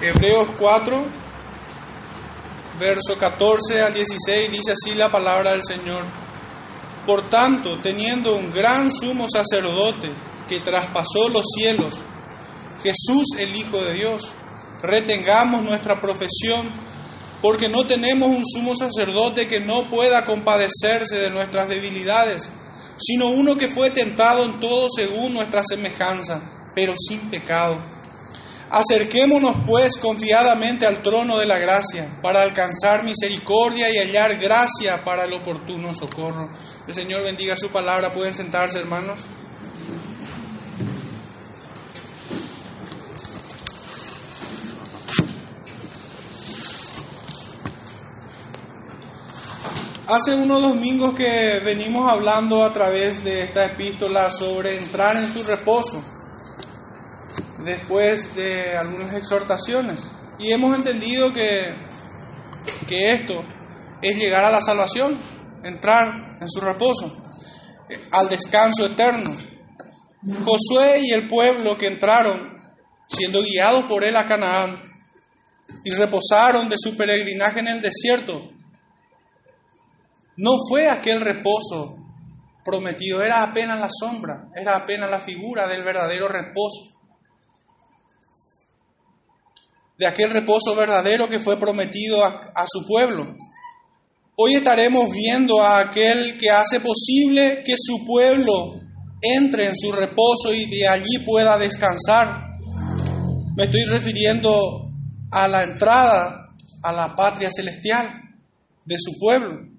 Hebreos 4, verso 14 al 16, dice así la palabra del Señor. Por tanto, teniendo un gran sumo sacerdote que traspasó los cielos, Jesús el Hijo de Dios, retengamos nuestra profesión, porque no tenemos un sumo sacerdote que no pueda compadecerse de nuestras debilidades, sino uno que fue tentado en todo según nuestra semejanza, pero sin pecado. Acerquémonos pues confiadamente al trono de la gracia para alcanzar misericordia y hallar gracia para el oportuno socorro. El Señor bendiga su palabra. Pueden sentarse, hermanos. Hace unos domingos que venimos hablando a través de esta epístola sobre entrar en su reposo después de algunas exhortaciones. Y hemos entendido que, que esto es llegar a la salvación, entrar en su reposo, al descanso eterno. Josué y el pueblo que entraron, siendo guiados por él a Canaán, y reposaron de su peregrinaje en el desierto, no fue aquel reposo prometido, era apenas la sombra, era apenas la figura del verdadero reposo de aquel reposo verdadero que fue prometido a, su pueblo. Hoy estaremos viendo a aquel que hace posible que su pueblo entre en su reposo y de allí pueda descansar. Me estoy refiriendo a la entrada a la patria celestial de su pueblo.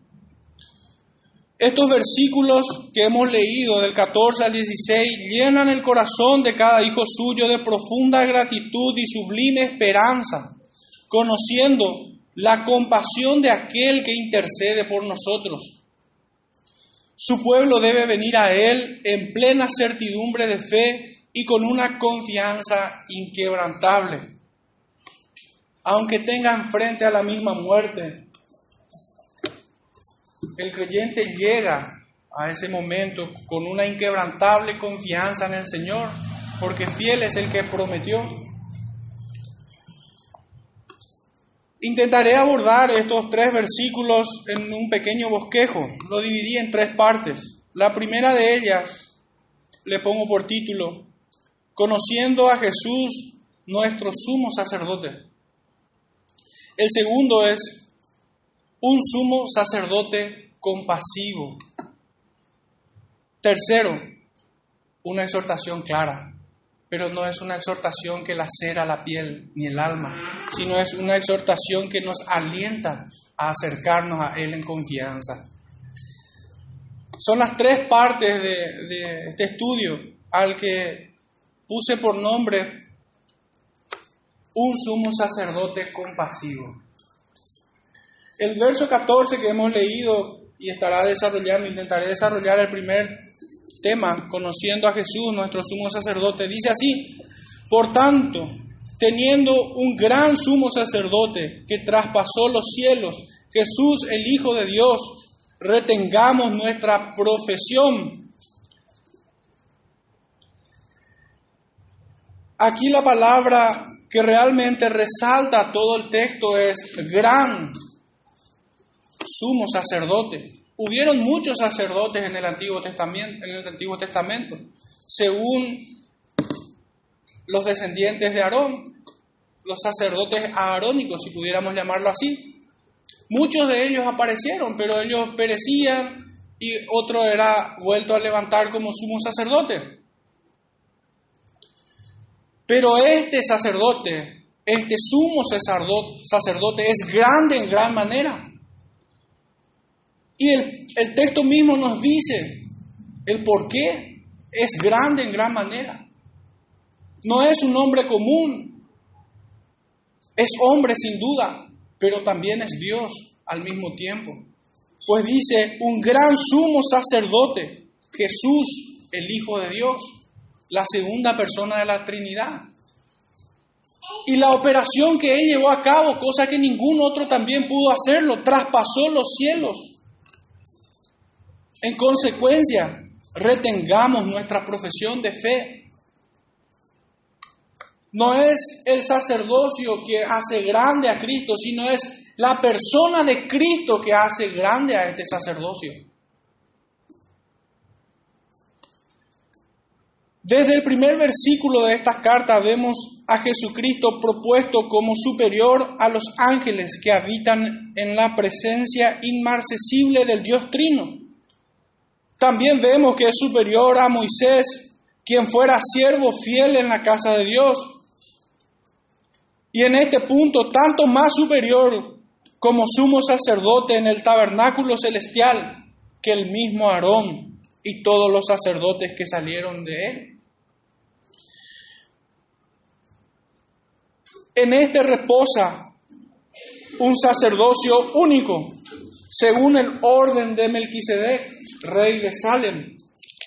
Estos versículos que hemos leído del 14 al 16 llenan el corazón de cada hijo suyo de profunda gratitud y sublime esperanza, conociendo la compasión de aquel que intercede por nosotros. Su pueblo debe venir a Él en plena certidumbre de fe y con una confianza inquebrantable. Aunque tengan frente a la misma muerte, el creyente llega a ese momento con una inquebrantable confianza en el Señor, porque fiel es el que prometió. Intentaré abordar estos tres versículos en un pequeño bosquejo. Lo dividí en tres partes. La primera de ellas le pongo por título, Conociendo a Jesús, nuestro sumo sacerdote. El segundo es, un sumo sacerdote compasivo. Tercero, una exhortación clara, pero no es una exhortación que lacera la piel ni el alma, sino es una exhortación que nos alienta a acercarnos a Él en confianza. Son las tres partes de, de este estudio al que puse por nombre un sumo sacerdote compasivo. El verso 14 que hemos leído y estará desarrollando, intentaré desarrollar el primer tema, conociendo a Jesús, nuestro sumo sacerdote, dice así, por tanto, teniendo un gran sumo sacerdote que traspasó los cielos, Jesús el Hijo de Dios, retengamos nuestra profesión. Aquí la palabra que realmente resalta todo el texto es gran sumo sacerdote. Hubieron muchos sacerdotes en el Antiguo Testamento, en el Antiguo Testamento según los descendientes de Aarón, los sacerdotes aarónicos, si pudiéramos llamarlo así. Muchos de ellos aparecieron, pero ellos perecían y otro era vuelto a levantar como sumo sacerdote. Pero este sacerdote, este sumo sacerdote es grande en gran manera. Y el, texto mismo nos dice el por qué es grande en gran manera. No es un hombre común, es hombre sin duda, pero también es Dios al mismo tiempo. Pues dice, un gran sumo sacerdote, Jesús, el Hijo de Dios, la segunda persona de la Trinidad. Y la operación que él llevó a cabo, cosa que ningún otro también pudo hacerlo, traspasó los cielos en consecuencia, retengamos nuestra profesión de fe. no es el sacerdocio que hace grande a Cristo, sino es la persona de Cristo que hace grande a este sacerdocio. Desde el primer versículo de esta carta vemos a Jesucristo propuesto como superior a los ángeles que habitan en la presencia inmarcesible del Dios Trino. También vemos que es superior a Moisés, quien fuera siervo fiel en la casa de Dios. Y en este punto, tanto más superior como sumo sacerdote en el tabernáculo celestial que el mismo Aarón y todos los sacerdotes que salieron de él. En este reposa un sacerdocio único, según el orden de Melquisedec, rey de Salem,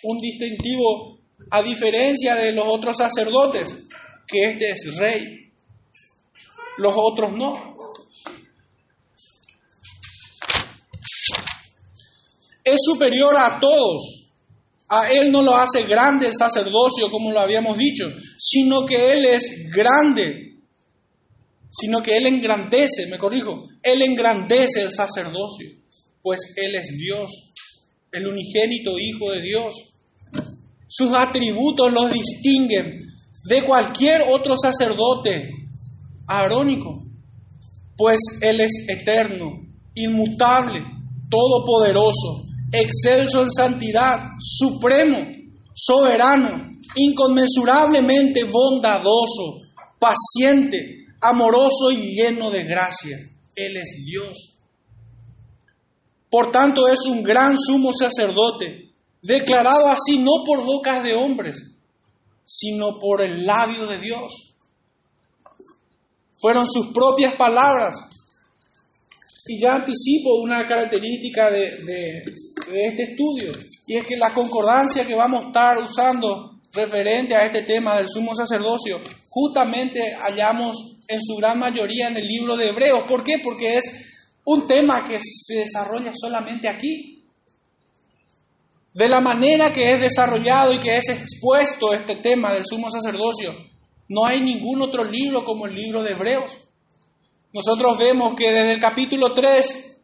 un distintivo a diferencia de los otros sacerdotes, que este es rey, los otros no. Es superior a todos. A Él no lo hace grande el sacerdocio, como lo habíamos dicho, sino que Él es grande sino que Él engrandece, me corrijo, Él engrandece el sacerdocio, pues Él es Dios, el unigénito Hijo de Dios. Sus atributos los distinguen de cualquier otro sacerdote arónico, pues Él es eterno, inmutable, todopoderoso, excelso en santidad, supremo, soberano, inconmensurablemente bondadoso, paciente, amoroso y lleno de gracia. Él es Dios. Por tanto, es un gran sumo sacerdote, declarado así no por bocas de hombres, sino por el labio de Dios. Fueron sus propias palabras. Y ya anticipo una característica de, de este estudio, y es que la concordancia que vamos a estar usando referente a este tema del sumo sacerdocio, justamente hallamos en su gran mayoría en el libro de Hebreos. ¿Por qué? Porque es un tema que se desarrolla solamente aquí. De la manera que es desarrollado y que es expuesto este tema del sumo sacerdocio, no hay ningún otro libro como el libro de Hebreos. Nosotros vemos que desde el capítulo 3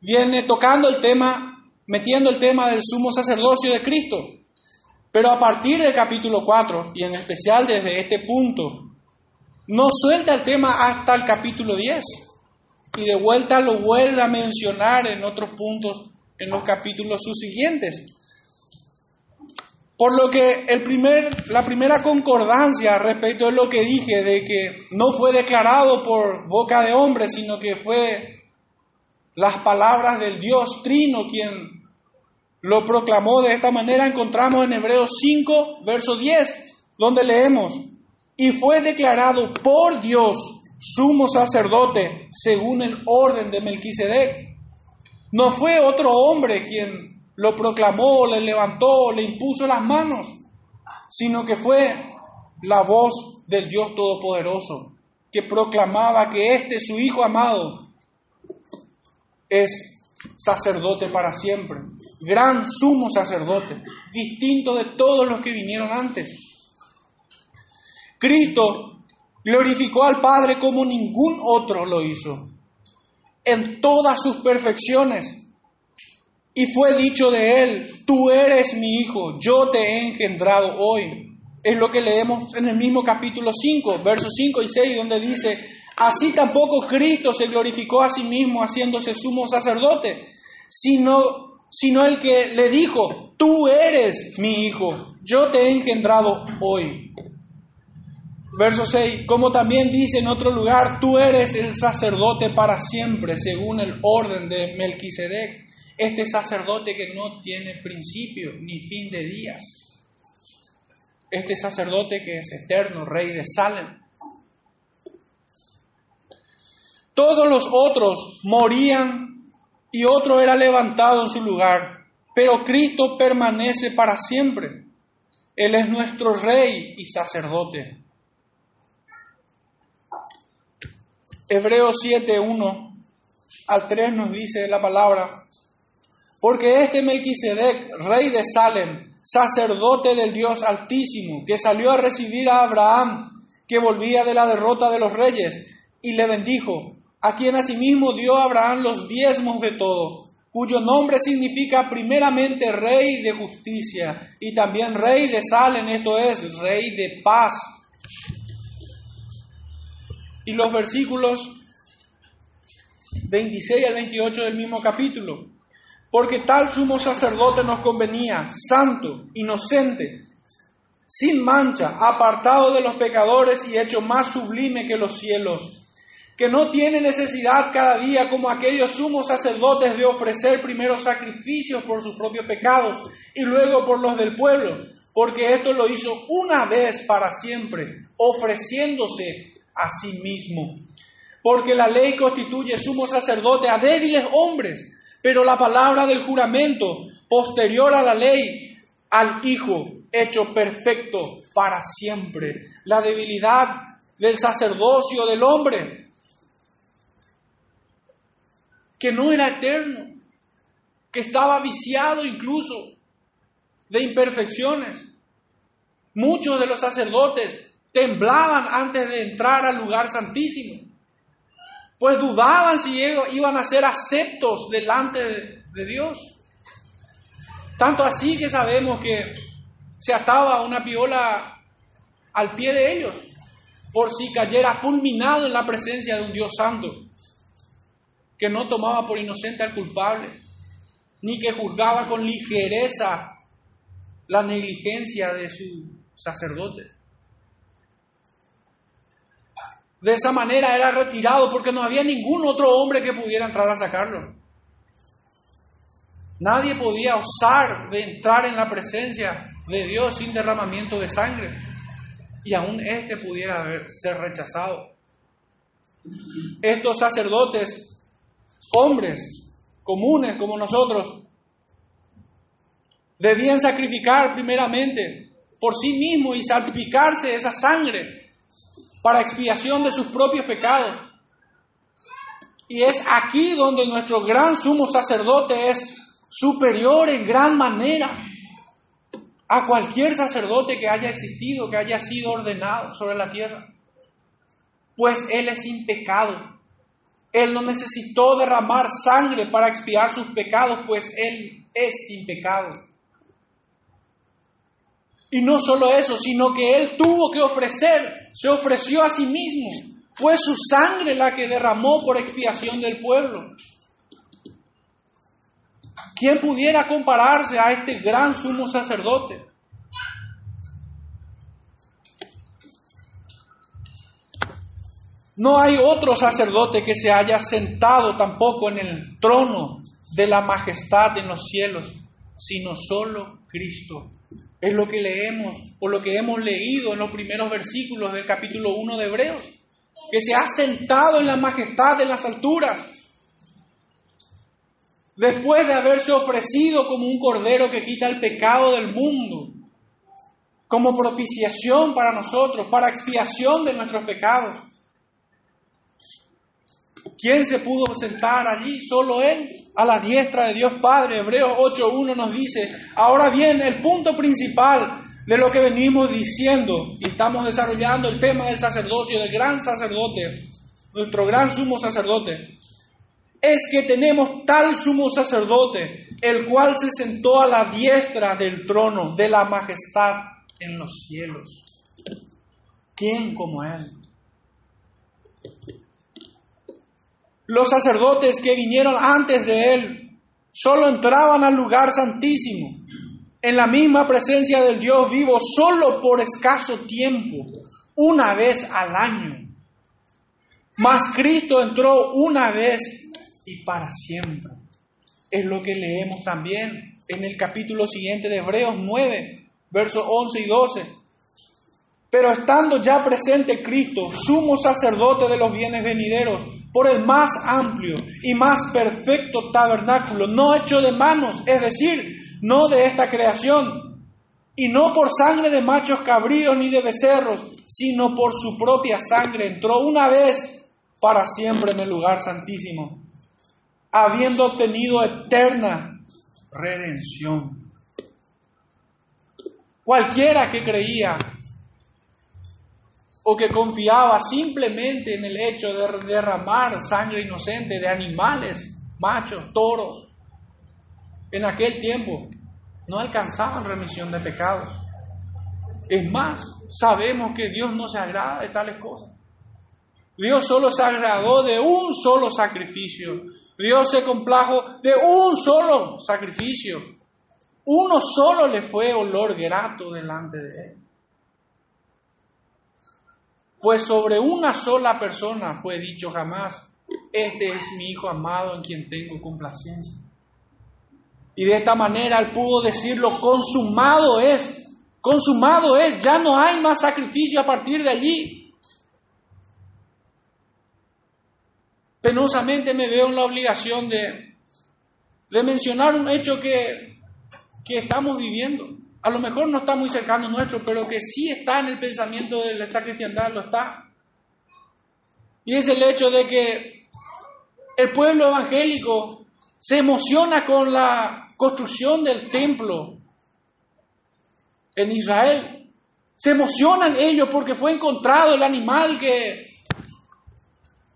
viene tocando el tema, metiendo el tema del sumo sacerdocio de Cristo. Pero a partir del capítulo 4, y en especial desde este punto, no suelta el tema hasta el capítulo 10 y de vuelta lo vuelve a mencionar en otros puntos en los capítulos subsiguientes. Por lo que la primera concordancia respecto de lo que dije, de que no fue declarado por boca de hombre, sino que fue las palabras del Dios Trino quien lo proclamó de esta manera, encontramos en Hebreos 5, verso 10, donde leemos, y fue declarado por Dios sumo sacerdote según el orden de Melquisedec. No fue otro hombre quien lo proclamó, le levantó, le impuso las manos, sino que fue la voz del Dios Todopoderoso que proclamaba que este su Hijo amado es sacerdote para siempre, gran sumo sacerdote, distinto de todos los que vinieron antes. Cristo glorificó al Padre como ningún otro lo hizo, en todas sus perfecciones. Y fue dicho de él, tú eres mi hijo, yo te he engendrado hoy. Es lo que leemos en el mismo capítulo 5, versos 5 y 6, donde dice, así tampoco Cristo se glorificó a sí mismo haciéndose sumo sacerdote, sino, sino el que le dijo, tú eres mi hijo, yo te he engendrado hoy. Verso 6, como también dice en otro lugar, tú eres el sacerdote para siempre, según el orden de Melquisedec, este sacerdote que no tiene principio ni fin de días, este sacerdote que es eterno, rey de Salem. Todos los otros morían y otro era levantado en su lugar, pero Cristo permanece para siempre. Él es nuestro rey y sacerdote. Hebreos 7, 1 al 3 nos dice la palabra, porque este Melquisedec, rey de Salem, sacerdote del Dios Altísimo, que salió a recibir a Abraham que volvía de la derrota de los reyes, y le bendijo, a quien asimismo dio Abraham los diezmos de todo, cuyo nombre significa primeramente rey de justicia y también rey de Salen, esto es, rey de paz. Y los versículos 26 al 28 del mismo capítulo. Porque tal sumo sacerdote nos convenía, santo, inocente, sin mancha, apartado de los pecadores y hecho más sublime que los cielos que no tiene necesidad cada día como aquellos sumos sacerdotes de ofrecer primero sacrificios por sus propios pecados y luego por los del pueblo, porque esto lo hizo una vez para siempre, ofreciéndose a sí mismo. Porque la ley constituye sumo sacerdote a débiles hombres, pero la palabra del juramento posterior a la ley al Hijo hecho perfecto para siempre. La debilidad del sacerdocio del hombre que no era eterno, que estaba viciado incluso de imperfecciones. Muchos de los sacerdotes temblaban antes de entrar al lugar santísimo, pues dudaban si iban a ser aceptos delante de Dios. Tanto así que sabemos que se ataba una piola al pie de ellos, por si cayera fulminado en la presencia de un Dios santo que no tomaba por inocente al culpable, ni que juzgaba con ligereza la negligencia de su sacerdote. De esa manera era retirado porque no había ningún otro hombre que pudiera entrar a sacarlo. Nadie podía osar de entrar en la presencia de Dios sin derramamiento de sangre. Y aún éste pudiera ser rechazado. Estos sacerdotes hombres comunes como nosotros, debían sacrificar primeramente por sí mismos y salpicarse esa sangre para expiación de sus propios pecados. Y es aquí donde nuestro gran sumo sacerdote es superior en gran manera a cualquier sacerdote que haya existido, que haya sido ordenado sobre la tierra. Pues Él es impecado, él no necesitó derramar sangre para expiar sus pecados, pues Él es sin pecado. Y no solo eso, sino que Él tuvo que ofrecer, se ofreció a sí mismo. Fue su sangre la que derramó por expiación del pueblo. ¿Quién pudiera compararse a este gran sumo sacerdote? No hay otro sacerdote que se haya sentado tampoco en el trono de la majestad en los cielos, sino solo Cristo. Es lo que leemos o lo que hemos leído en los primeros versículos del capítulo 1 de Hebreos, que se ha sentado en la majestad en las alturas, después de haberse ofrecido como un cordero que quita el pecado del mundo, como propiciación para nosotros, para expiación de nuestros pecados. ¿Quién se pudo sentar allí? Solo Él, a la diestra de Dios Padre. Hebreos 8.1 nos dice, ahora bien, el punto principal de lo que venimos diciendo, y estamos desarrollando el tema del sacerdocio, del gran sacerdote, nuestro gran sumo sacerdote, es que tenemos tal sumo sacerdote, el cual se sentó a la diestra del trono de la majestad en los cielos. ¿Quién como Él? Los sacerdotes que vinieron antes de él solo entraban al lugar santísimo, en la misma presencia del Dios vivo, solo por escaso tiempo, una vez al año. Mas Cristo entró una vez y para siempre. Es lo que leemos también en el capítulo siguiente de Hebreos 9, versos 11 y 12. Pero estando ya presente Cristo, sumo sacerdote de los bienes venideros, por el más amplio y más perfecto tabernáculo, no hecho de manos, es decir, no de esta creación, y no por sangre de machos cabríos ni de becerros, sino por su propia sangre, entró una vez para siempre en el lugar santísimo, habiendo obtenido eterna redención. Cualquiera que creía o que confiaba simplemente en el hecho de derramar sangre inocente de animales, machos, toros, en aquel tiempo no alcanzaban remisión de pecados. Es más, sabemos que Dios no se agrada de tales cosas. Dios solo se agradó de un solo sacrificio. Dios se complajo de un solo sacrificio. Uno solo le fue olor grato delante de él. Pues sobre una sola persona fue dicho jamás, este es mi Hijo amado en quien tengo complacencia. Y de esta manera él pudo decirlo, consumado es, consumado es, ya no hay más sacrificio a partir de allí. Penosamente me veo en la obligación de, mencionar un hecho que, que estamos viviendo. A lo mejor no está muy cercano nuestro, pero que sí está en el pensamiento de esta cristiandad, lo está. Y es el hecho de que el pueblo evangélico se emociona con la construcción del templo en Israel. Se emocionan ellos porque fue encontrado el animal que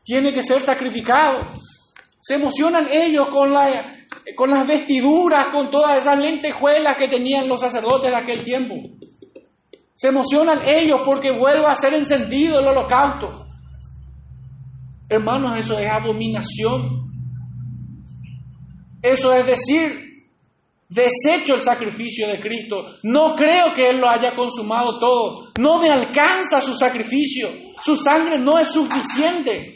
tiene que ser sacrificado. Se emocionan ellos con, la, con las vestiduras, con todas esas lentejuelas que tenían los sacerdotes de aquel tiempo. Se emocionan ellos porque vuelve a ser encendido el holocausto. Hermanos, eso es abominación. Eso es decir, desecho el sacrificio de Cristo. No creo que Él lo haya consumado todo. No me alcanza su sacrificio. Su sangre no es suficiente.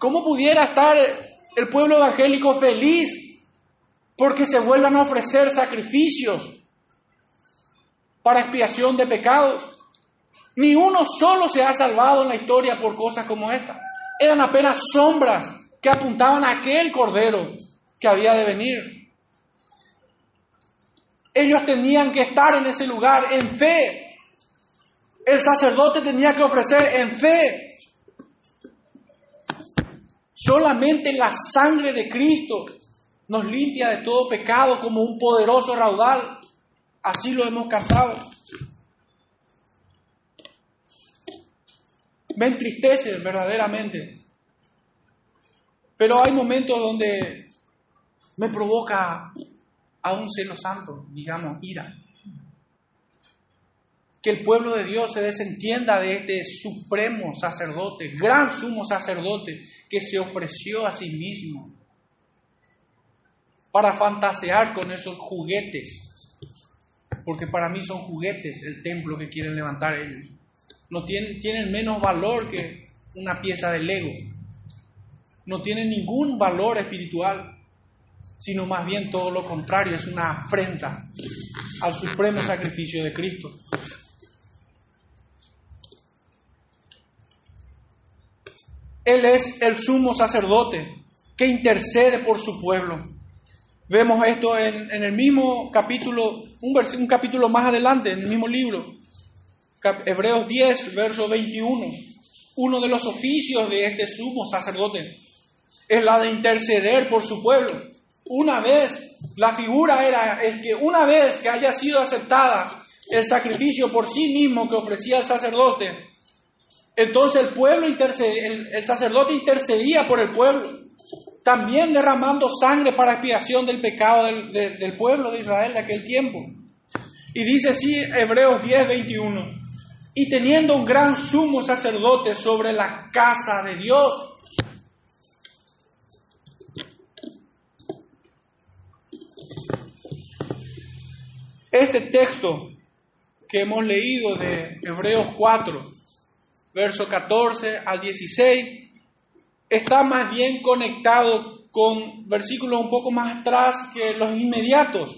¿Cómo pudiera estar el pueblo evangélico feliz porque se vuelvan a ofrecer sacrificios para expiación de pecados? Ni uno solo se ha salvado en la historia por cosas como esta. Eran apenas sombras que apuntaban a aquel cordero que había de venir. Ellos tenían que estar en ese lugar en fe. El sacerdote tenía que ofrecer en fe Solamente la sangre de Cristo nos limpia de todo pecado como un poderoso raudal. Así lo hemos cantado. Me entristece verdaderamente. Pero hay momentos donde me provoca a un celo santo, digamos, ira que el pueblo de Dios se desentienda de este supremo sacerdote, gran sumo sacerdote, que se ofreció a sí mismo para fantasear con esos juguetes, porque para mí son juguetes el templo que quieren levantar ellos. No tienen, tienen menos valor que una pieza de Lego, no tienen ningún valor espiritual, sino más bien todo lo contrario, es una afrenta al supremo sacrificio de Cristo. Él es el sumo sacerdote que intercede por su pueblo. Vemos esto en, el mismo capítulo, un, capítulo más adelante, en el mismo libro, Hebreos 10, verso 21. Uno de los oficios de este sumo sacerdote es la de interceder por su pueblo. Una vez, la figura era es que una vez que haya sido aceptada el sacrificio por sí mismo que ofrecía el sacerdote, entonces el pueblo el, sacerdote intercedía por el pueblo, también derramando sangre para expiación del pecado del, del pueblo de Israel de aquel tiempo. Y dice así Hebreos 10, 21, y teniendo un gran sumo sacerdote sobre la casa de Dios, Este texto que hemos leído de Hebreos 4 verso 14 al 16, está más bien conectado con versículos un poco más atrás que los inmediatos.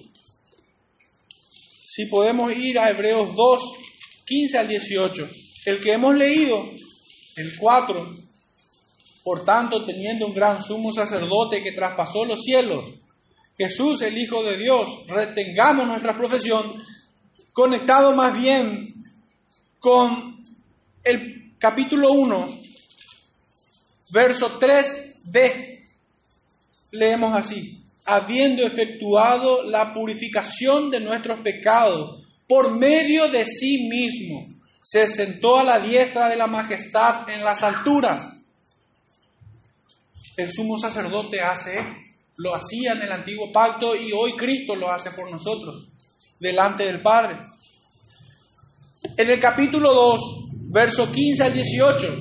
Si podemos ir a Hebreos 2, 15 al 18, el que hemos leído, el 4, por tanto, teniendo un gran sumo sacerdote que traspasó los cielos, Jesús, el Hijo de Dios, retengamos nuestra profesión, conectado más bien con el capítulo 1, verso 3b, leemos así, habiendo efectuado la purificación de nuestros pecados por medio de sí mismo, se sentó a la diestra de la majestad en las alturas. El sumo sacerdote hace, lo hacía en el antiguo pacto y hoy Cristo lo hace por nosotros, delante del Padre. En el capítulo 2, verso 15 al 18,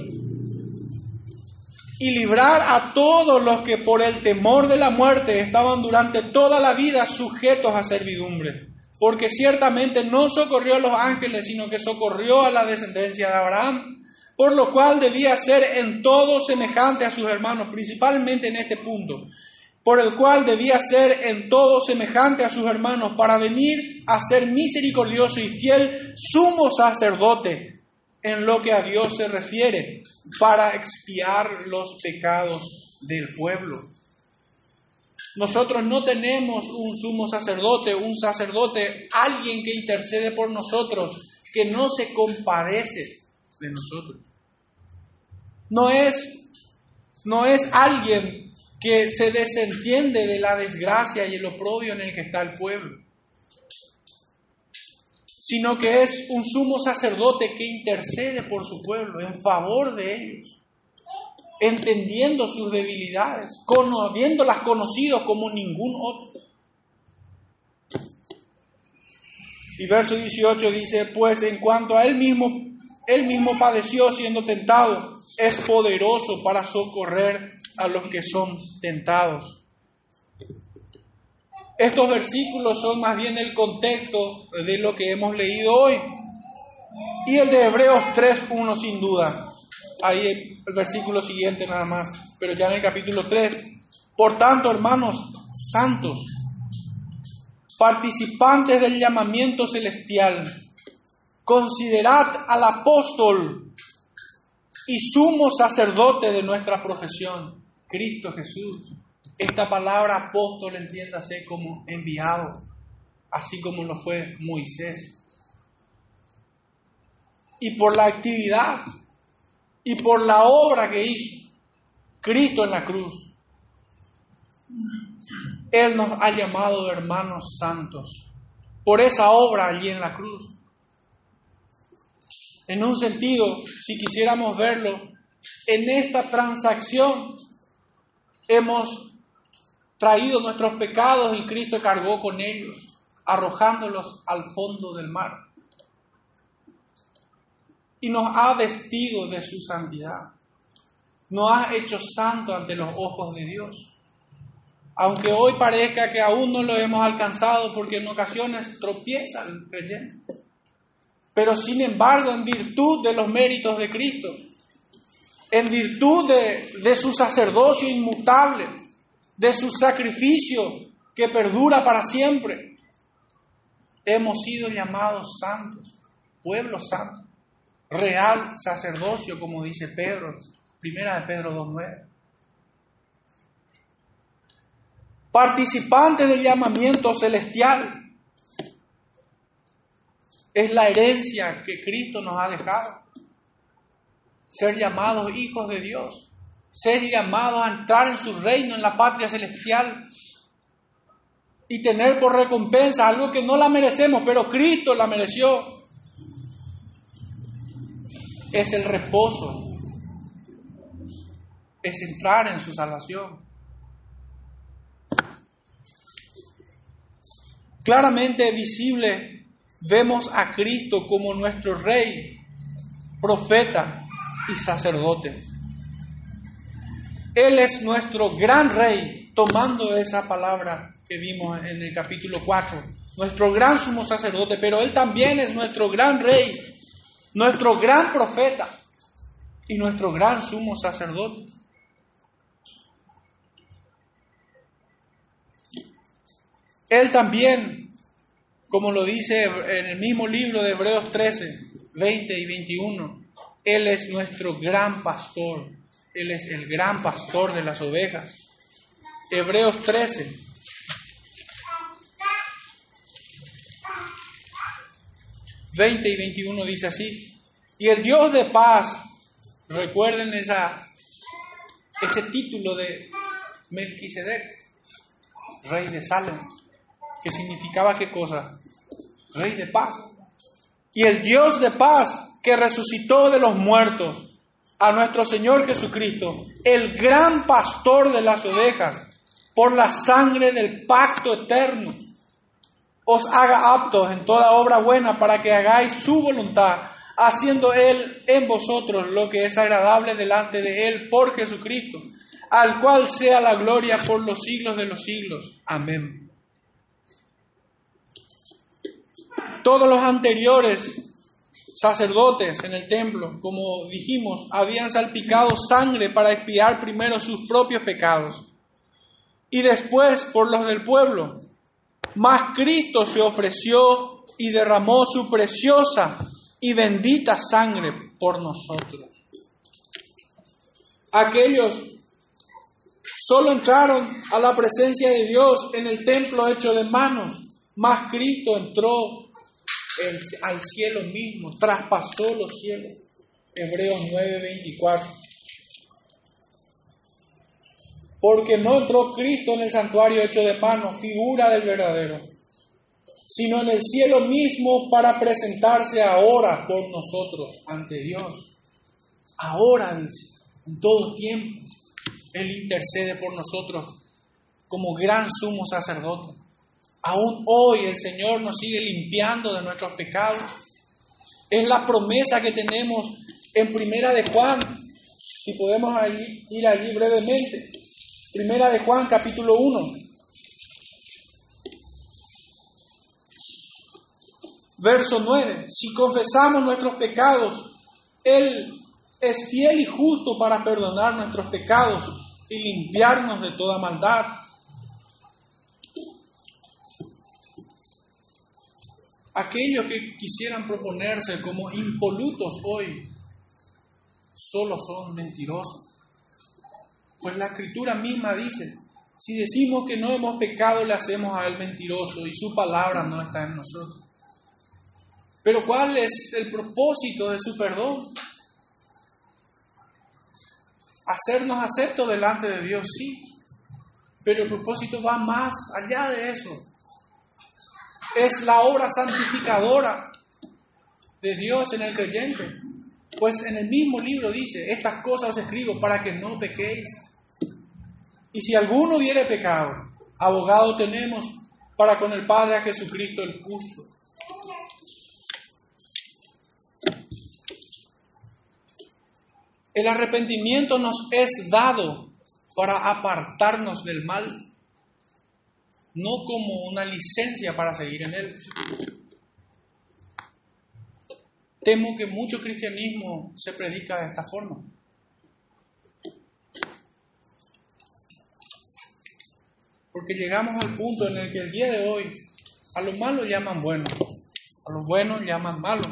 y librar a todos los que por el temor de la muerte estaban durante toda la vida sujetos a servidumbre. Porque ciertamente no socorrió a los ángeles, sino que socorrió a la descendencia de Abraham, por lo cual debía ser en todo semejante a sus hermanos, principalmente en este punto, por el cual debía ser en todo semejante a sus hermanos, para venir a ser misericordioso y fiel sumo sacerdote en lo que a Dios se refiere, para expiar los pecados del pueblo. Nosotros no tenemos un sumo sacerdote, un sacerdote, alguien que intercede por nosotros, que no se compadece de nosotros. No es, no es alguien que se desentiende de la desgracia y el oprobio en el que está el pueblo sino que es un sumo sacerdote que intercede por su pueblo en favor de ellos, entendiendo sus debilidades, habiéndolas conocido como ningún otro. Y verso 18 dice, pues en cuanto a él mismo, él mismo padeció siendo tentado, es poderoso para socorrer a los que son tentados. Estos versículos son más bien el contexto de lo que hemos leído hoy. Y el de Hebreos 3.1 sin duda. Ahí el versículo siguiente nada más, pero ya en el capítulo 3. Por tanto, hermanos santos, participantes del llamamiento celestial, considerad al apóstol y sumo sacerdote de nuestra profesión, Cristo Jesús esta palabra apóstol entiéndase como enviado, así como lo fue Moisés. Y por la actividad y por la obra que hizo Cristo en la cruz, Él nos ha llamado hermanos santos por esa obra allí en la cruz. En un sentido, si quisiéramos verlo, en esta transacción hemos traído nuestros pecados y Cristo cargó con ellos, arrojándolos al fondo del mar. Y nos ha vestido de su santidad. Nos ha hecho santo ante los ojos de Dios. Aunque hoy parezca que aún no lo hemos alcanzado porque en ocasiones tropieza el creyente. Pero sin embargo, en virtud de los méritos de Cristo, en virtud de, de su sacerdocio inmutable, de su sacrificio que perdura para siempre. Hemos sido llamados santos, pueblo santo, real sacerdocio, como dice Pedro, primera de Pedro 2.9. Participante del llamamiento celestial. Es la herencia que Cristo nos ha dejado. Ser llamados hijos de Dios ser llamados a entrar en su reino, en la patria celestial, y tener por recompensa algo que no la merecemos, pero Cristo la mereció. Es el reposo, es entrar en su salvación. Claramente visible vemos a Cristo como nuestro rey, profeta y sacerdote. Él es nuestro gran rey, tomando esa palabra que vimos en el capítulo 4, nuestro gran sumo sacerdote, pero Él también es nuestro gran rey, nuestro gran profeta y nuestro gran sumo sacerdote. Él también, como lo dice en el mismo libro de Hebreos 13, 20 y 21, Él es nuestro gran pastor él es el gran pastor de las ovejas. Hebreos 13. Veinte y 21 dice así. Y el Dios de paz, recuerden esa, ese título de Melquisedec, rey de Salem, que significaba qué cosa? Rey de paz. Y el Dios de paz que resucitó de los muertos a nuestro Señor Jesucristo, el gran pastor de las ovejas, por la sangre del pacto eterno, os haga aptos en toda obra buena para que hagáis su voluntad, haciendo Él en vosotros lo que es agradable delante de Él por Jesucristo, al cual sea la gloria por los siglos de los siglos. Amén. Todos los anteriores sacerdotes en el templo, como dijimos, habían salpicado sangre para expiar primero sus propios pecados y después por los del pueblo. Mas Cristo se ofreció y derramó su preciosa y bendita sangre por nosotros. Aquellos solo entraron a la presencia de Dios en el templo hecho de manos, mas Cristo entró al cielo mismo, traspasó los cielos. Hebreos 9:24 porque no entró Cristo en el santuario hecho de mano, figura del verdadero, sino en el cielo mismo para presentarse ahora por nosotros ante Dios. Ahora, dice, en todo tiempo, Él intercede por nosotros como gran sumo sacerdote. Aún hoy el Señor nos sigue limpiando de nuestros pecados. Es la promesa que tenemos en Primera de Juan. Si podemos ir allí brevemente. Primera de Juan, capítulo 1. Verso 9. Si confesamos nuestros pecados, Él es fiel y justo para perdonar nuestros pecados y limpiarnos de toda maldad. Aquellos que quisieran proponerse como impolutos hoy, solo son mentirosos. Pues la escritura misma dice, si decimos que no hemos pecado, le hacemos a él mentiroso y su palabra no está en nosotros. Pero ¿cuál es el propósito de su perdón? Hacernos aceptos delante de Dios, sí. Pero el propósito va más allá de eso. Es la obra santificadora de Dios en el creyente. Pues en el mismo libro dice, estas cosas os escribo para que no pequéis. Y si alguno hubiere pecado, abogado tenemos para con el Padre a Jesucristo el justo. El arrepentimiento nos es dado para apartarnos del mal, no como una licencia para seguir en él. Temo que mucho cristianismo se predica de esta forma. Porque llegamos al punto en el que el día de hoy a lo malo llaman bueno, a lo bueno llaman malo.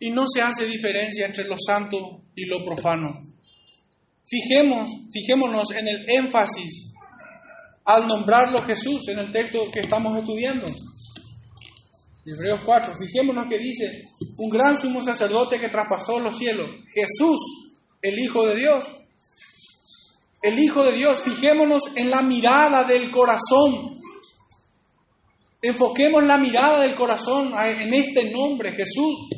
Y no se hace diferencia entre lo santo y lo profano. Fijemos, fijémonos en el énfasis al nombrarlo Jesús en el texto que estamos estudiando. Hebreos 4, fijémonos que dice, un gran sumo sacerdote que traspasó los cielos, Jesús, el Hijo de Dios, el Hijo de Dios, fijémonos en la mirada del corazón. Enfoquemos la mirada del corazón en este nombre, Jesús,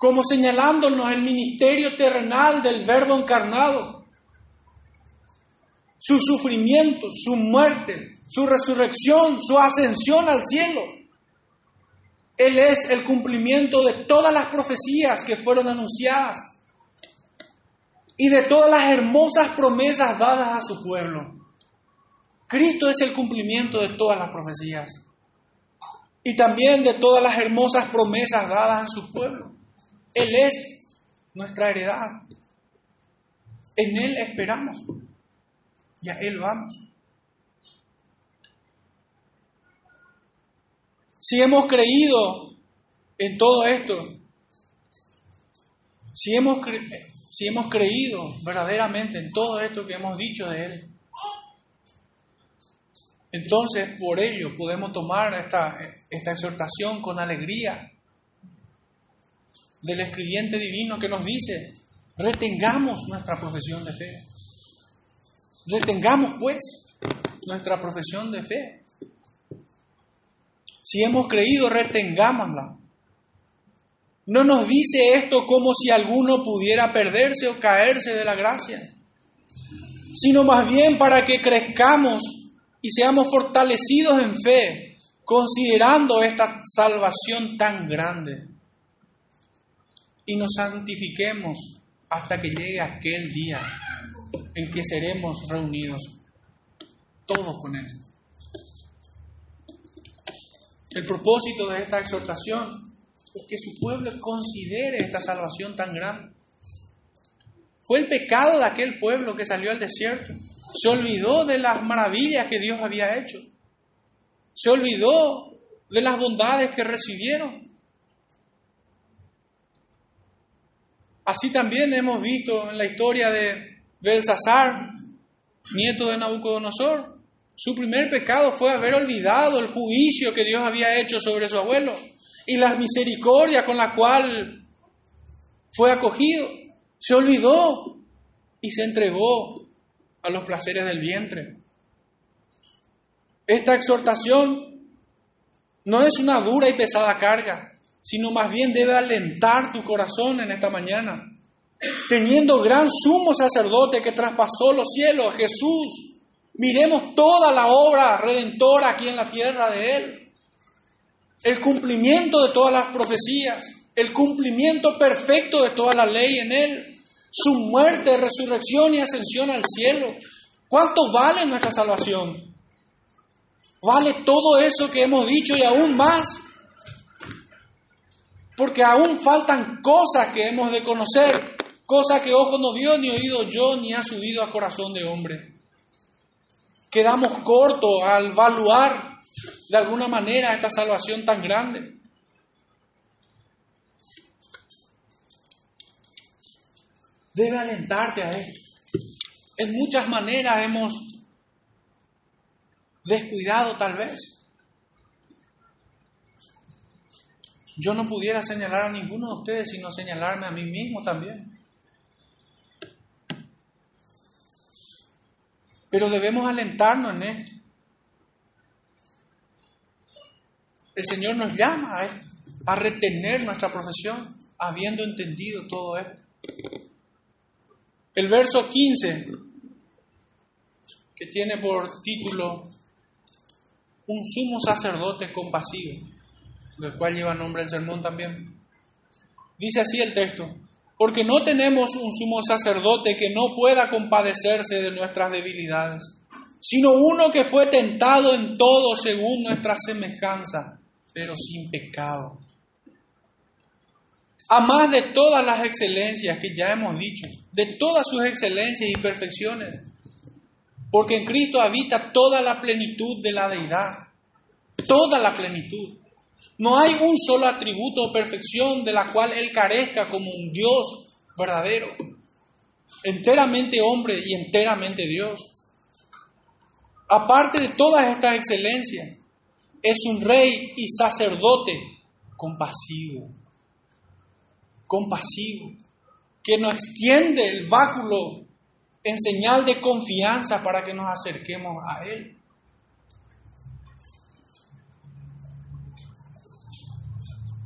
como señalándonos el ministerio terrenal del Verbo encarnado, su sufrimiento, su muerte, su resurrección, su ascensión al cielo. Él es el cumplimiento de todas las profecías que fueron anunciadas y de todas las hermosas promesas dadas a su pueblo. Cristo es el cumplimiento de todas las profecías y también de todas las hermosas promesas dadas a su pueblo. Él es nuestra heredad. En Él esperamos y a Él vamos. Si hemos creído en todo esto, si hemos creído si hemos creído verdaderamente en todo esto que hemos dicho de Él, entonces por ello podemos tomar esta, esta exhortación con alegría del escribiente divino que nos dice, retengamos nuestra profesión de fe. Retengamos pues nuestra profesión de fe. Si hemos creído, retengámosla. No nos dice esto como si alguno pudiera perderse o caerse de la gracia, sino más bien para que crezcamos y seamos fortalecidos en fe, considerando esta salvación tan grande. Y nos santifiquemos hasta que llegue aquel día en que seremos reunidos todos con Él. El propósito de esta exhortación es que su pueblo considere esta salvación tan grande. Fue el pecado de aquel pueblo que salió al desierto. Se olvidó de las maravillas que Dios había hecho. Se olvidó de las bondades que recibieron. Así también hemos visto en la historia de Belsasar, nieto de Nabucodonosor. Su primer pecado fue haber olvidado el juicio que Dios había hecho sobre su abuelo y la misericordia con la cual fue acogido. Se olvidó y se entregó a los placeres del vientre. Esta exhortación no es una dura y pesada carga, sino más bien debe alentar tu corazón en esta mañana. Teniendo gran sumo sacerdote que traspasó los cielos, Jesús, miremos toda la obra redentora aquí en la tierra de Él. El cumplimiento de todas las profecías, el cumplimiento perfecto de toda la ley en Él, su muerte, resurrección y ascensión al cielo. ¿Cuánto vale nuestra salvación? Vale todo eso que hemos dicho y aún más. Porque aún faltan cosas que hemos de conocer, cosas que ojo no vio, ni oído yo, ni ha subido a corazón de hombre. Quedamos cortos al evaluar de alguna manera esta salvación tan grande. Debe alentarte a esto. En muchas maneras hemos descuidado tal vez Yo no pudiera señalar a ninguno de ustedes sino señalarme a mí mismo también. Pero debemos alentarnos en esto. El Señor nos llama a, retener nuestra profesión, habiendo entendido todo esto. El verso 15, que tiene por título Un sumo sacerdote compasivo del cual lleva nombre el sermón también. Dice así el texto, porque no tenemos un sumo sacerdote que no pueda compadecerse de nuestras debilidades, sino uno que fue tentado en todo según nuestra semejanza, pero sin pecado. A más de todas las excelencias que ya hemos dicho, de todas sus excelencias y perfecciones, porque en Cristo habita toda la plenitud de la deidad, toda la plenitud. No hay un solo atributo o perfección de la cual Él carezca como un Dios verdadero, enteramente hombre y enteramente Dios. Aparte de todas estas excelencias, es un rey y sacerdote compasivo, compasivo, que nos extiende el báculo en señal de confianza para que nos acerquemos a Él.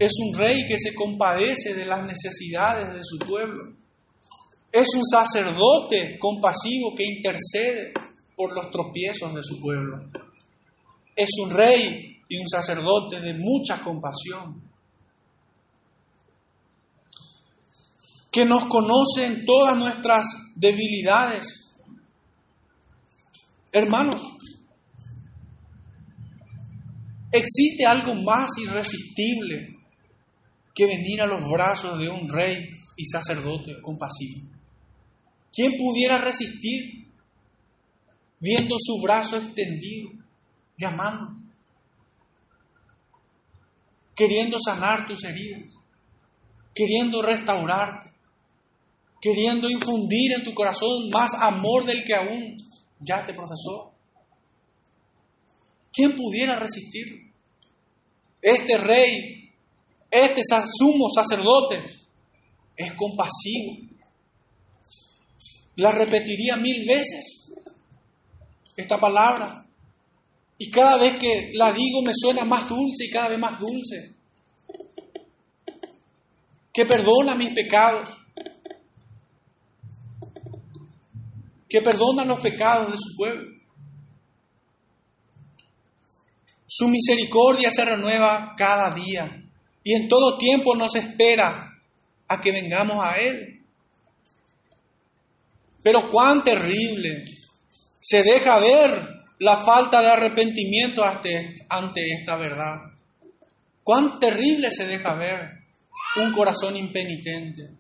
Es un rey que se compadece de las necesidades de su pueblo. Es un sacerdote compasivo que intercede por los tropiezos de su pueblo. Es un rey y un sacerdote de mucha compasión. Que nos conoce en todas nuestras debilidades. Hermanos, ¿existe algo más irresistible que venir a los brazos de un rey y sacerdote compasivo. ¿Quién pudiera resistir viendo su brazo extendido, llamando, queriendo sanar tus heridas, queriendo restaurarte, queriendo infundir en tu corazón más amor del que aún ya te profesó? ¿Quién pudiera resistir? Este rey este sumo sacerdote es compasivo. La repetiría mil veces esta palabra. Y cada vez que la digo me suena más dulce y cada vez más dulce. Que perdona mis pecados. Que perdona los pecados de su pueblo. Su misericordia se renueva cada día y en todo tiempo nos espera a que vengamos a Él. Pero cuán terrible se deja ver la falta de arrepentimiento ante, esta verdad. Cuán terrible se deja ver un corazón impenitente,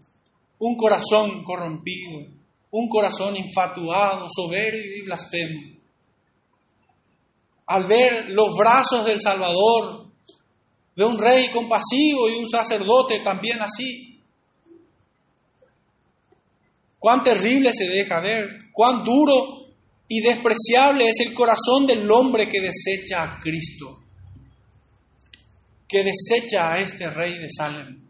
un corazón corrompido, un corazón infatuado, soberbio y blasfemo. Al ver los brazos del Salvador, de un rey compasivo y un sacerdote también así, cuán terrible se deja ver, cuán duro y despreciable es el corazón del hombre que desecha a Cristo, que desecha a este rey de Salem.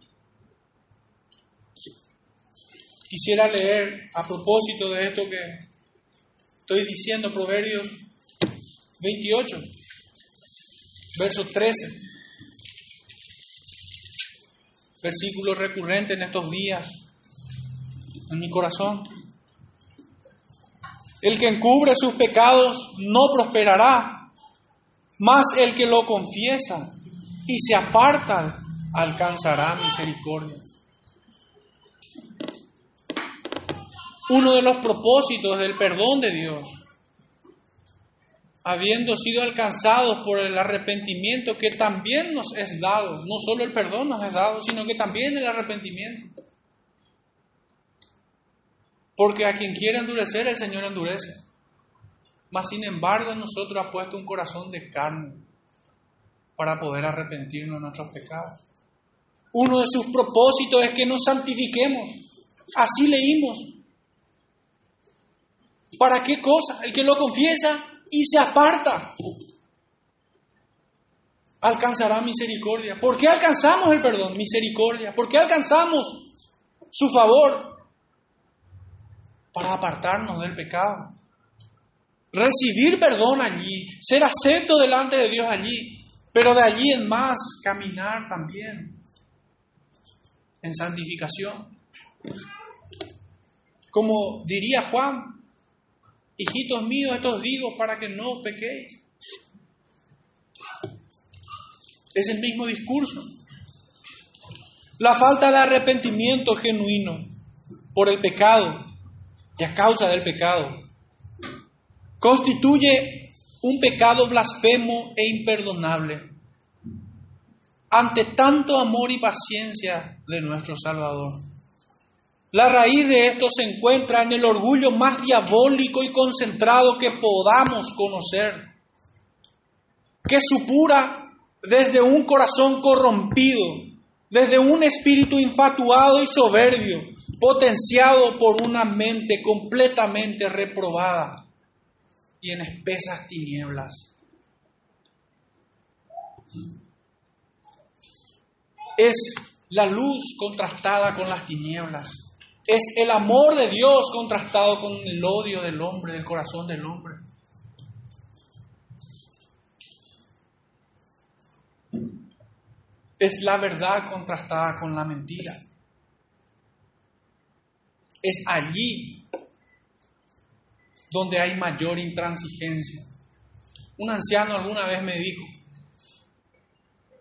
Quisiera leer a propósito de esto que estoy diciendo, Proverbios 28, verso 13, versículo recurrente en estos días en mi corazón. El que encubre sus pecados no prosperará, mas el que lo confiesa y se aparta alcanzará misericordia. Uno de los propósitos del perdón de Dios, habiendo sido alcanzados por el arrepentimiento que también nos es dado, no solo el perdón nos es dado, sino que también el arrepentimiento. Porque a quien quiere endurecer, el Señor endurece. Mas sin embargo, nosotros ha puesto un corazón de carne para poder arrepentirnos de nuestros pecados. Uno de sus propósitos es que nos santifiquemos. Así leímos. ¿Para qué cosa? El que lo confiesa y se aparta alcanzará misericordia. ¿Por qué alcanzamos el perdón? Misericordia. ¿Por qué alcanzamos su favor? para apartarnos del pecado. Recibir perdón allí, ser acepto delante de Dios allí, pero de allí en más caminar también en santificación. Como diría Juan, hijitos míos, estos digo para que no pequéis. Es el mismo discurso. La falta de arrepentimiento genuino por el pecado y a causa del pecado. Constituye un pecado blasfemo e imperdonable ante tanto amor y paciencia de nuestro Salvador. La raíz de esto se encuentra en el orgullo más diabólico y concentrado que podamos conocer, que supura desde un corazón corrompido, desde un espíritu infatuado y soberbio, potenciado por una mente completamente reprobada y en espesas tinieblas. Es la luz contrastada con las tinieblas. Es el amor de Dios contrastado con el odio del hombre, del corazón del hombre. Es la verdad contrastada con la mentira. Es allí donde hay mayor intransigencia. Un anciano alguna vez me dijo,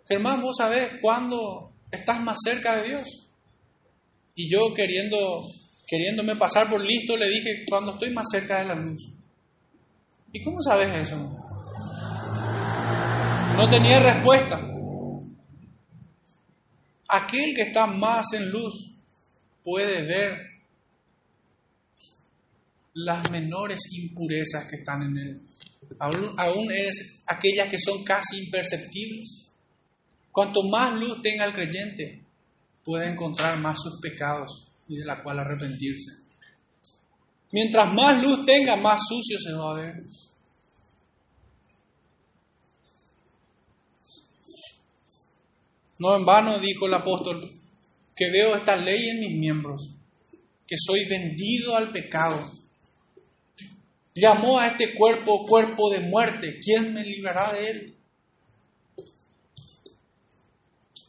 Germán, vos sabés cuándo estás más cerca de Dios. Y yo queriendo, queriéndome pasar por listo, le dije, cuando estoy más cerca de la luz. ¿Y cómo sabes eso? No tenía respuesta. Aquel que está más en luz puede ver las menores impurezas que están en él. Aún, es aquellas que son casi imperceptibles. Cuanto más luz tenga el creyente, puede encontrar más sus pecados y de la cual arrepentirse. Mientras más luz tenga, más sucio se va a ver. No en vano dijo el apóstol que veo esta ley en mis miembros, que soy vendido al pecado Llamó a este cuerpo cuerpo de muerte. ¿Quién me librará de él?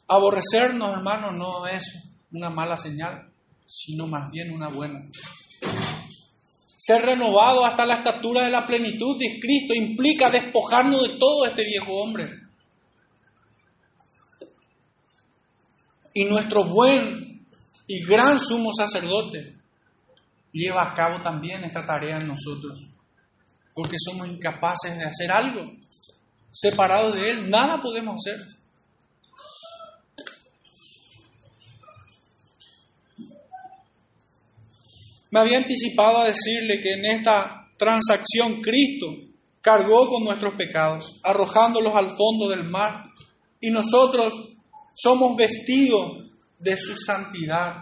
Aborrecernos, hermanos, no es una mala señal, sino más bien una buena. Ser renovado hasta la estatura de la plenitud de Cristo implica despojarnos de todo este viejo hombre. Y nuestro buen y gran sumo sacerdote lleva a cabo también esta tarea en nosotros, porque somos incapaces de hacer algo. Separados de Él, nada podemos hacer. Me había anticipado a decirle que en esta transacción Cristo cargó con nuestros pecados, arrojándolos al fondo del mar, y nosotros somos vestidos de su santidad.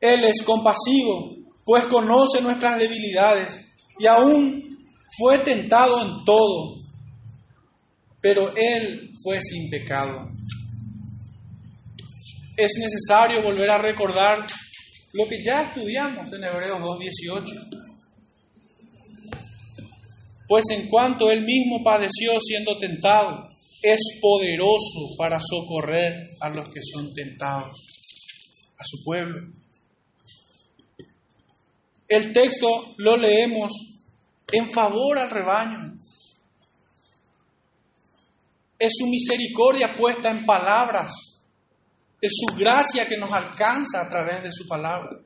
Él es compasivo, pues conoce nuestras debilidades y aún fue tentado en todo, pero Él fue sin pecado. Es necesario volver a recordar lo que ya estudiamos en Hebreos 2.18. Pues en cuanto él mismo padeció siendo tentado, es poderoso para socorrer a los que son tentados, a su pueblo. El texto lo leemos en favor al rebaño. Es su misericordia puesta en palabras es su gracia que nos alcanza a través de su palabra.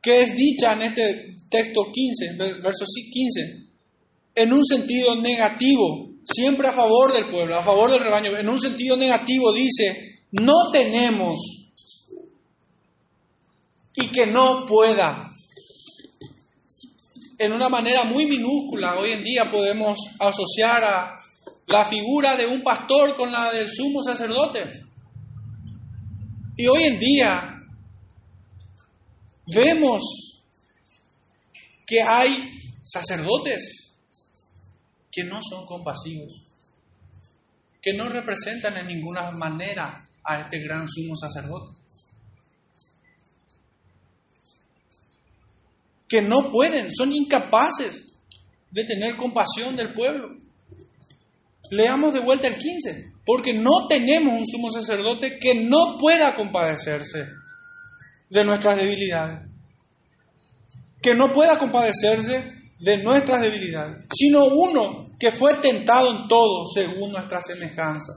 ¿Qué es dicha en este texto 15, verso 15? En un sentido negativo, siempre a favor del pueblo, a favor del rebaño, en un sentido negativo dice, no tenemos y que no pueda. En una manera muy minúscula, hoy en día podemos asociar a la figura de un pastor con la del sumo sacerdote. Y hoy en día vemos que hay sacerdotes que no son compasivos, que no representan en ninguna manera a este gran sumo sacerdote. Que no pueden, son incapaces de tener compasión del pueblo. Leamos de vuelta el 15, porque no tenemos un sumo sacerdote que no pueda compadecerse de nuestras debilidades, que no pueda compadecerse de nuestras debilidades, sino uno que fue tentado en todo según nuestra semejanza.